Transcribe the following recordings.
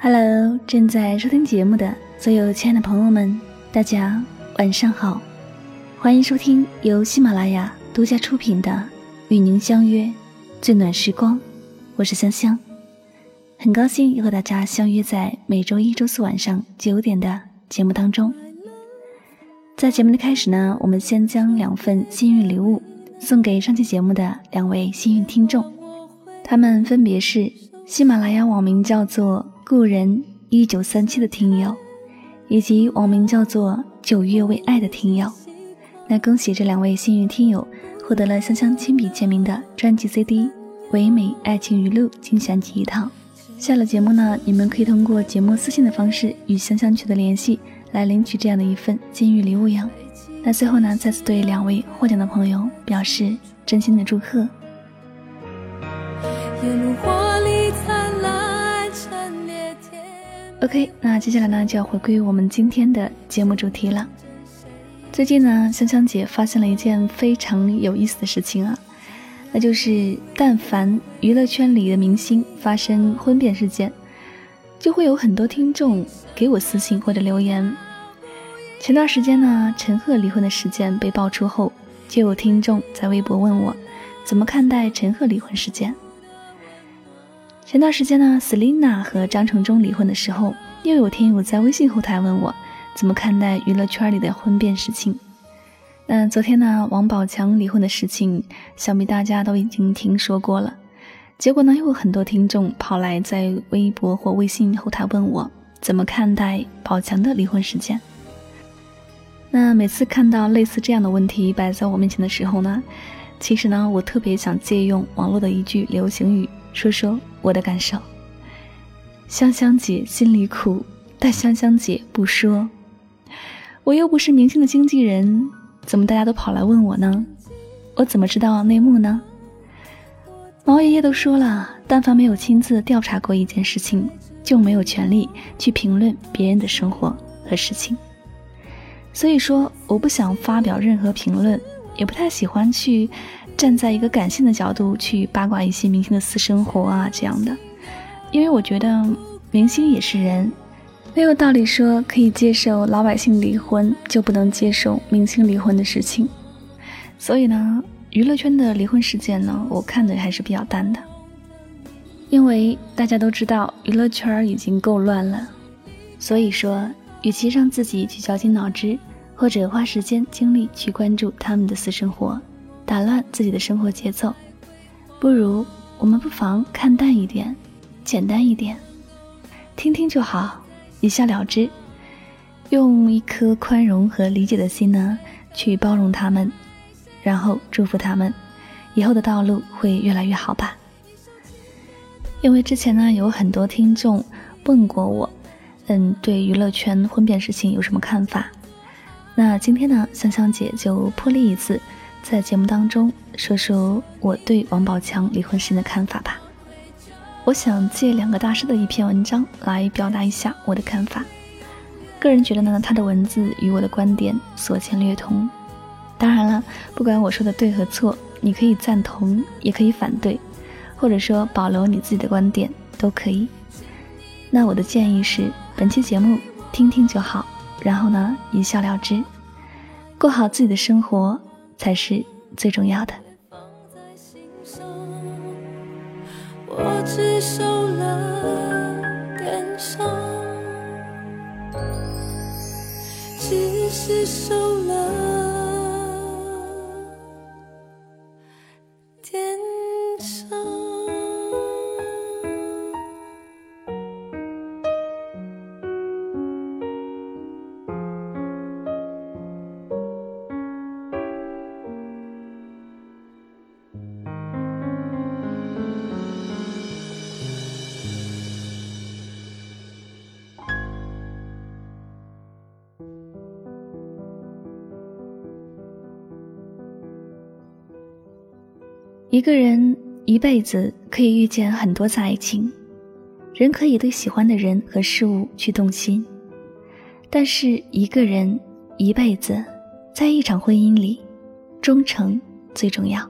Hello，正在收听节目的所有亲爱的朋友们，大家晚上好，欢迎收听由喜马拉雅独家出品的《与您相约最暖时光》，我是香香，很高兴又和大家相约在每周一、周四晚上九点的节目当中。在节目的开始呢，我们先将两份幸运礼物送给上期节目的两位幸运听众，他们分别是喜马拉雅网名叫做。故人一九三七的听友，以及网名叫做九月为爱的听友，那恭喜这两位幸运听友获得了香香亲笔签名的专辑 CD《唯美爱情语录》精选集一套。下了节目呢，你们可以通过节目私信的方式与香香取得联系，来领取这样的一份金玉礼物哟。那最后呢，再次对两位获奖的朋友表示真心的祝贺。OK，那接下来呢就要回归我们今天的节目主题了。最近呢，香香姐发现了一件非常有意思的事情啊，那就是但凡娱乐圈里的明星发生婚变事件，就会有很多听众给我私信或者留言。前段时间呢，陈赫离婚的事件被爆出后，就有听众在微博问我，怎么看待陈赫离婚事件。前段时间呢，Selina 和张承忠离婚的时候，又有听友在微信后台问我怎么看待娱乐圈里的婚变事情。那昨天呢，王宝强离婚的事情，想必大家都已经听说过了。结果呢，又有很多听众跑来在微博或微信后台问我怎么看待宝强的离婚事件。那每次看到类似这样的问题摆在我面前的时候呢，其实呢，我特别想借用网络的一句流行语。说说我的感受。香香姐心里苦，但香香姐不说。我又不是明星的经纪人，怎么大家都跑来问我呢？我怎么知道内幕呢？毛爷爷都说了，但凡没有亲自调查过一件事情，就没有权利去评论别人的生活和事情。所以说，我不想发表任何评论，也不太喜欢去。站在一个感性的角度去八卦一些明星的私生活啊，这样的，因为我觉得明星也是人，没有道理说可以接受老百姓离婚就不能接受明星离婚的事情。所以呢，娱乐圈的离婚事件呢，我看的还是比较淡的，因为大家都知道娱乐圈已经够乱了，所以说，与其让自己去绞尽脑汁，或者花时间精力去关注他们的私生活。打乱自己的生活节奏，不如我们不妨看淡一点，简单一点，听听就好，一笑了之，用一颗宽容和理解的心呢，去包容他们，然后祝福他们，以后的道路会越来越好吧。因为之前呢，有很多听众问过我，嗯，对娱乐圈婚变事情有什么看法？那今天呢，香香姐就破例一次。在节目当中说说我对王宝强离婚时的看法吧。我想借两个大师的一篇文章来表达一下我的看法。个人觉得呢，他的文字与我的观点所见略同。当然了，不管我说的对和错，你可以赞同，也可以反对，或者说保留你自己的观点都可以。那我的建议是，本期节目听听就好，然后呢一笑了之，过好自己的生活。才是最重要的。我只受了感伤，只是受了。一个人一辈子可以遇见很多次爱情，人可以对喜欢的人和事物去动心，但是一个人一辈子，在一场婚姻里，忠诚最重要。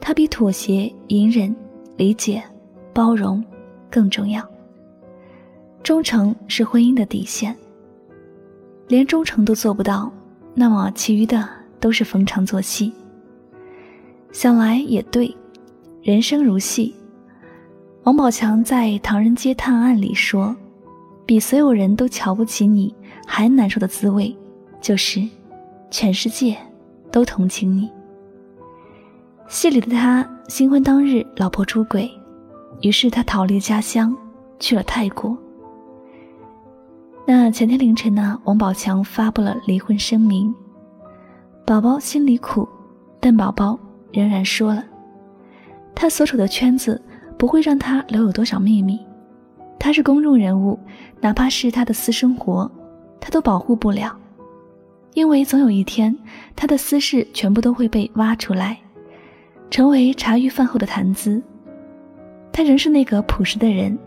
它比妥协、隐忍、理解、包容更重要。忠诚是婚姻的底线。连忠诚都做不到，那么其余的都是逢场作戏。想来也对，人生如戏。王宝强在《唐人街探案》里说：“比所有人都瞧不起你还难受的滋味，就是全世界都同情你。”戏里的他新婚当日，老婆出轨，于是他逃离家乡，去了泰国。那前天凌晨呢，王宝强发布了离婚声明，宝宝心里苦，但宝宝仍然说了，他所处的圈子。不会让他留有多少秘密，他是公众人物，哪怕是他的私生活，他都保护不了，因为总有一天，他的私事全部都会被挖出来，成为茶余饭后的谈资。他仍是那个朴实的人，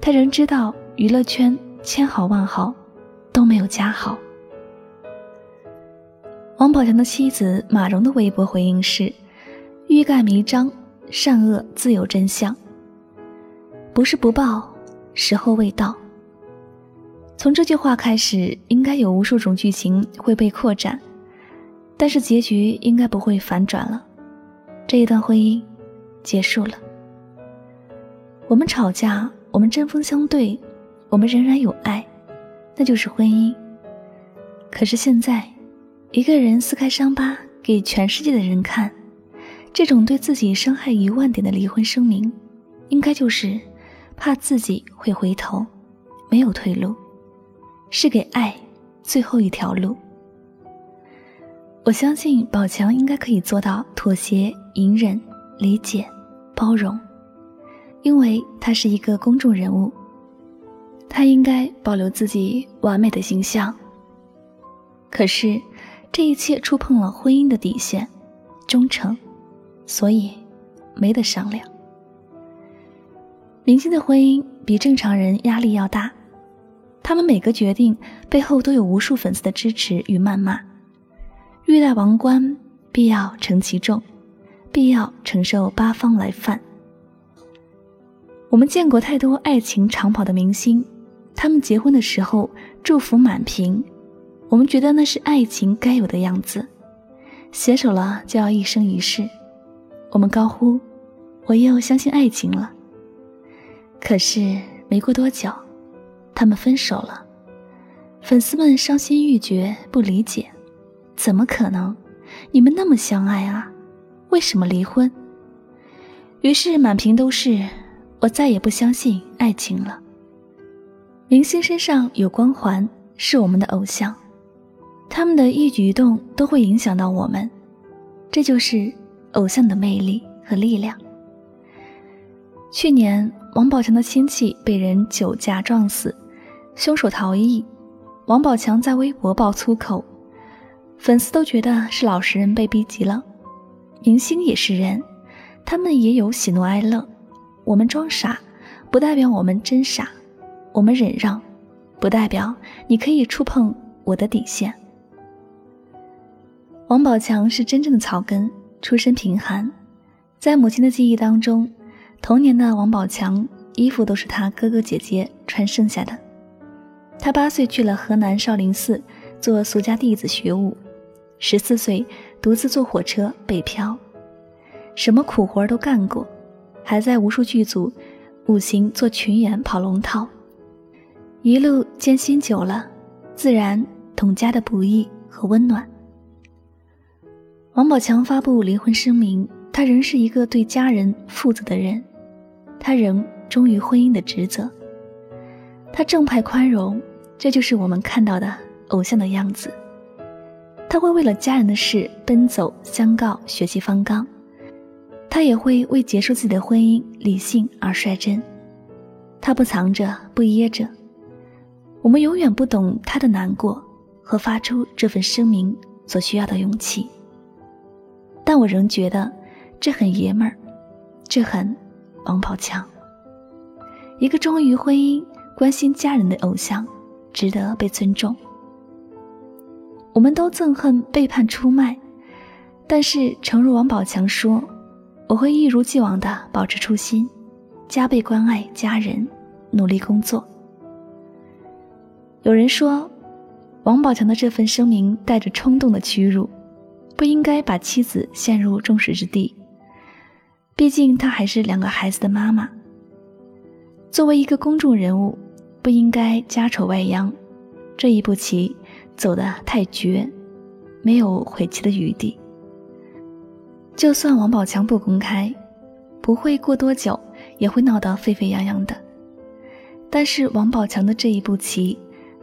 他仍知道娱乐圈千好万好，都没有家好。王宝强的妻子马蓉的微博回应是：“欲盖弥彰，善恶自有真相。”不是不报，时候未到。从这句话开始，应该有无数种剧情会被扩展，但是结局应该不会反转了。这一段婚姻结束了。我们吵架，我们针锋相对，我们仍然有爱，那就是婚姻。可是现在，一个人撕开伤疤给全世界的人看，这种对自己伤害一万点的离婚声明，应该就是。怕自己会回头，没有退路，是给爱最后一条路。我相信宝强应该可以做到妥协、隐忍、理解、包容，因为他是一个公众人物，他应该保留自己完美的形象。可是，这一切触碰了婚姻的底线，忠诚，所以没得商量。明星的婚姻比正常人压力要大，他们每个决定背后都有无数粉丝的支持与谩骂。欲戴王冠，必要承其重，必要承受八方来犯。我们见过太多爱情长跑的明星，他们结婚的时候祝福满屏，我们觉得那是爱情该有的样子，携手了就要一生一世，我们高呼：“我又相信爱情了。”可是没过多久，他们分手了，粉丝们伤心欲绝，不理解，怎么可能？你们那么相爱啊，为什么离婚？于是满屏都是我再也不相信爱情了。明星身上有光环，是我们的偶像，他们的一举一动都会影响到我们，这就是偶像的魅力和力量。去年。王宝强的亲戚被人酒驾撞死，凶手逃逸。王宝强在微博爆粗口，粉丝都觉得是老实人被逼急了。明星也是人，他们也有喜怒哀乐。我们装傻，不代表我们真傻；我们忍让，不代表你可以触碰我的底线。王宝强是真正的草根，出身贫寒，在母亲的记忆当中。童年的王宝强，衣服都是他哥哥姐姐穿剩下的。他八岁去了河南少林寺做俗家弟子学武，十四岁独自坐火车北漂，什么苦活都干过，还在无数剧组五行做群演跑龙套。一路艰辛久了，自然懂家的不易和温暖。王宝强发布离婚声明。他仍是一个对家人负责的人，他仍忠于婚姻的职责。他正派宽容，这就是我们看到的偶像的样子。他会为了家人的事奔走相告，血气方刚；他也会为结束自己的婚姻理性而率真。他不藏着，不掖着。我们永远不懂他的难过和发出这份声明所需要的勇气，但我仍觉得。这很爷们儿，这很王宝强。一个忠于婚姻、关心家人的偶像，值得被尊重。我们都憎恨背叛出卖，但是诚如王宝强说：“我会一如既往的保持初心，加倍关爱家人，努力工作。”有人说，王宝强的这份声明带着冲动的屈辱，不应该把妻子陷入众矢之的。毕竟她还是两个孩子的妈妈。作为一个公众人物，不应该家丑外扬，这一步棋走得太绝，没有悔棋的余地。就算王宝强不公开，不会过多久也会闹得沸沸扬扬的。但是王宝强的这一步棋，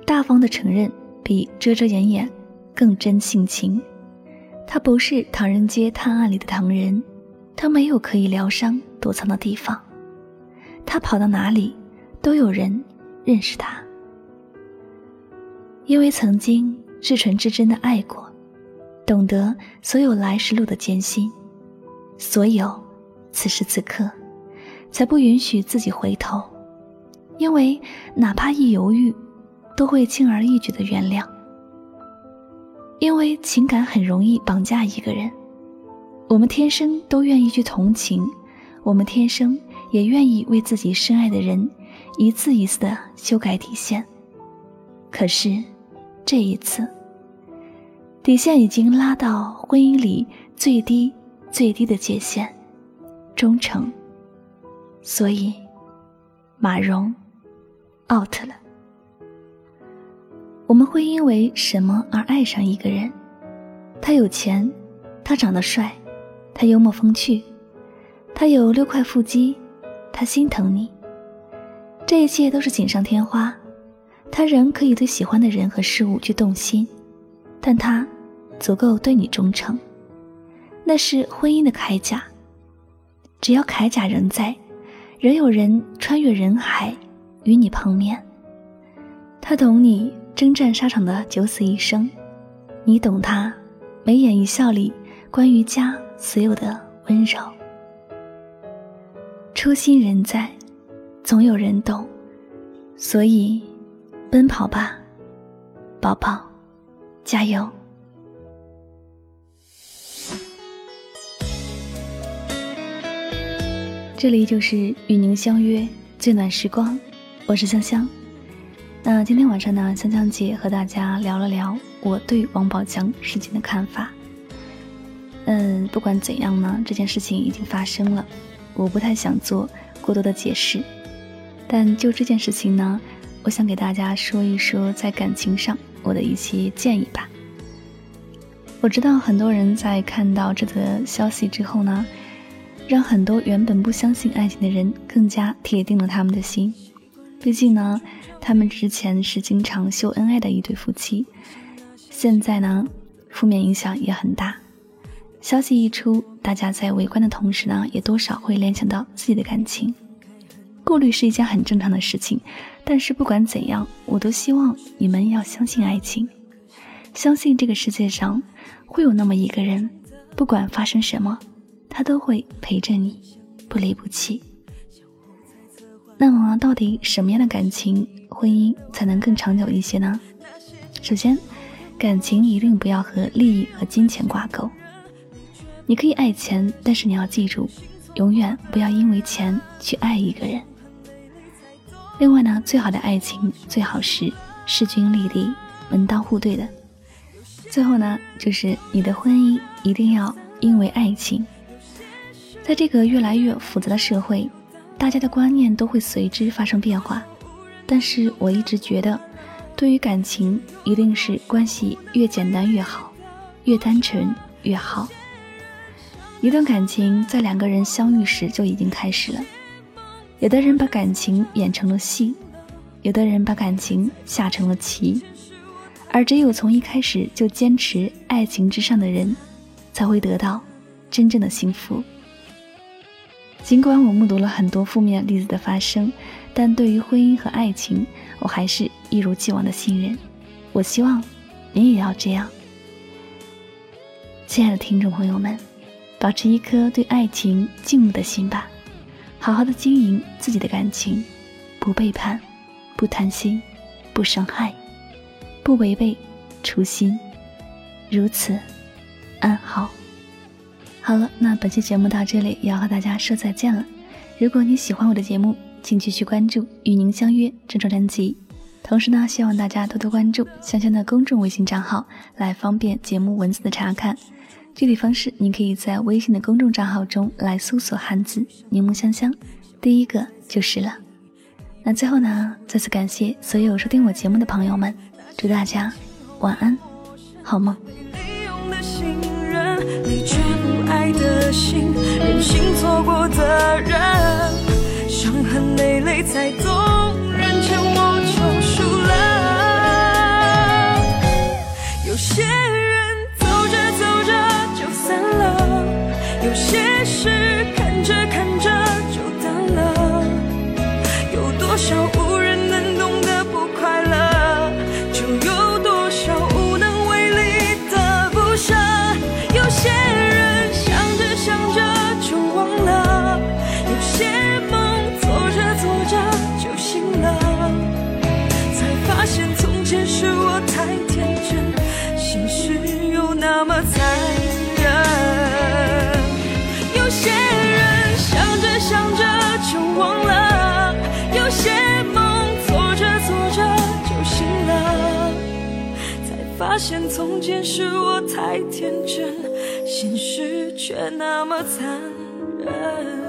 大方的承认比遮遮掩掩更真性情。他不是唐人街探案里的唐人，他没有可以疗伤躲藏的地方，他跑到哪里都有人认识他。因为曾经至纯至真的爱过，懂得所有来时路的艰辛。所有，此时此刻，才不允许自己回头，因为哪怕一犹豫，都会轻而易举的原谅。因为情感很容易绑架一个人，我们天生都愿意去同情，我们天生也愿意为自己深爱的人一次一次的修改底线。可是，这一次，底线已经拉到婚姻里最低。最低的界限，忠诚。所以，马蓉 out 了。我们会因为什么而爱上一个人？他有钱，他长得帅，他幽默风趣，他有六块腹肌，他心疼你。这一切都是锦上添花。他仍可以对喜欢的人和事物去动心，但他足够对你忠诚。那是婚姻的铠甲，只要铠甲仍在，仍有人穿越人海与你碰面。他懂你征战沙场的九死一生，你懂他眉眼一笑里关于家所有的温柔。初心仍在，总有人懂，所以奔跑吧，宝宝，加油！这里就是与您相约最暖时光，我是香香。那今天晚上呢，香香姐和大家聊了聊我对王宝强事情的看法。嗯，不管怎样呢，这件事情已经发生了，我不太想做过多的解释。但就这件事情呢，我想给大家说一说在感情上我的一些建议吧。我知道很多人在看到这则消息之后呢。让很多原本不相信爱情的人更加铁定了他们的心。毕竟呢，他们之前是经常秀恩爱的一对夫妻，现在呢，负面影响也很大。消息一出，大家在围观的同时呢，也多少会联想到自己的感情。顾虑是一件很正常的事情，但是不管怎样，我都希望你们要相信爱情，相信这个世界上会有那么一个人，不管发生什么。他都会陪着你，不离不弃。那么，到底什么样的感情、婚姻才能更长久一些呢？首先，感情一定不要和利益和金钱挂钩。你可以爱钱，但是你要记住，永远不要因为钱去爱一个人。另外呢，最好的爱情最好是势均力敌、门当户对的。最后呢，就是你的婚姻一定要因为爱情。在这个越来越复杂的社会，大家的观念都会随之发生变化。但是我一直觉得，对于感情，一定是关系越简单越好，越单纯越好。一段感情在两个人相遇时就已经开始了。有的人把感情演成了戏，有的人把感情下成了棋，而只有从一开始就坚持爱情之上的人，才会得到真正的幸福。尽管我目睹了很多负面例子的发生，但对于婚姻和爱情，我还是一如既往的信任。我希望你也要这样，亲爱的听众朋友们，保持一颗对爱情敬慕的心吧，好好的经营自己的感情，不背叛，不贪心，不伤害，不违背初心，如此安好。好了，那本期节目到这里也要和大家说再见了。如果你喜欢我的节目，请继续关注《与您相约》这张专辑。同时呢，希望大家多多关注香香的公众微信账号，来方便节目文字的查看。具体方式，您可以在微信的公众账号中来搜索汉字“柠檬香香”，第一个就是了。那最后呢，再次感谢所有收听我节目的朋友们，祝大家晚安，好梦。爱的心，任性错过的人，伤痕累累才懂，人劝我就输了。有些人走着走着就散了，有些事看着看着。发现从前是我太天真，现实却那么残忍。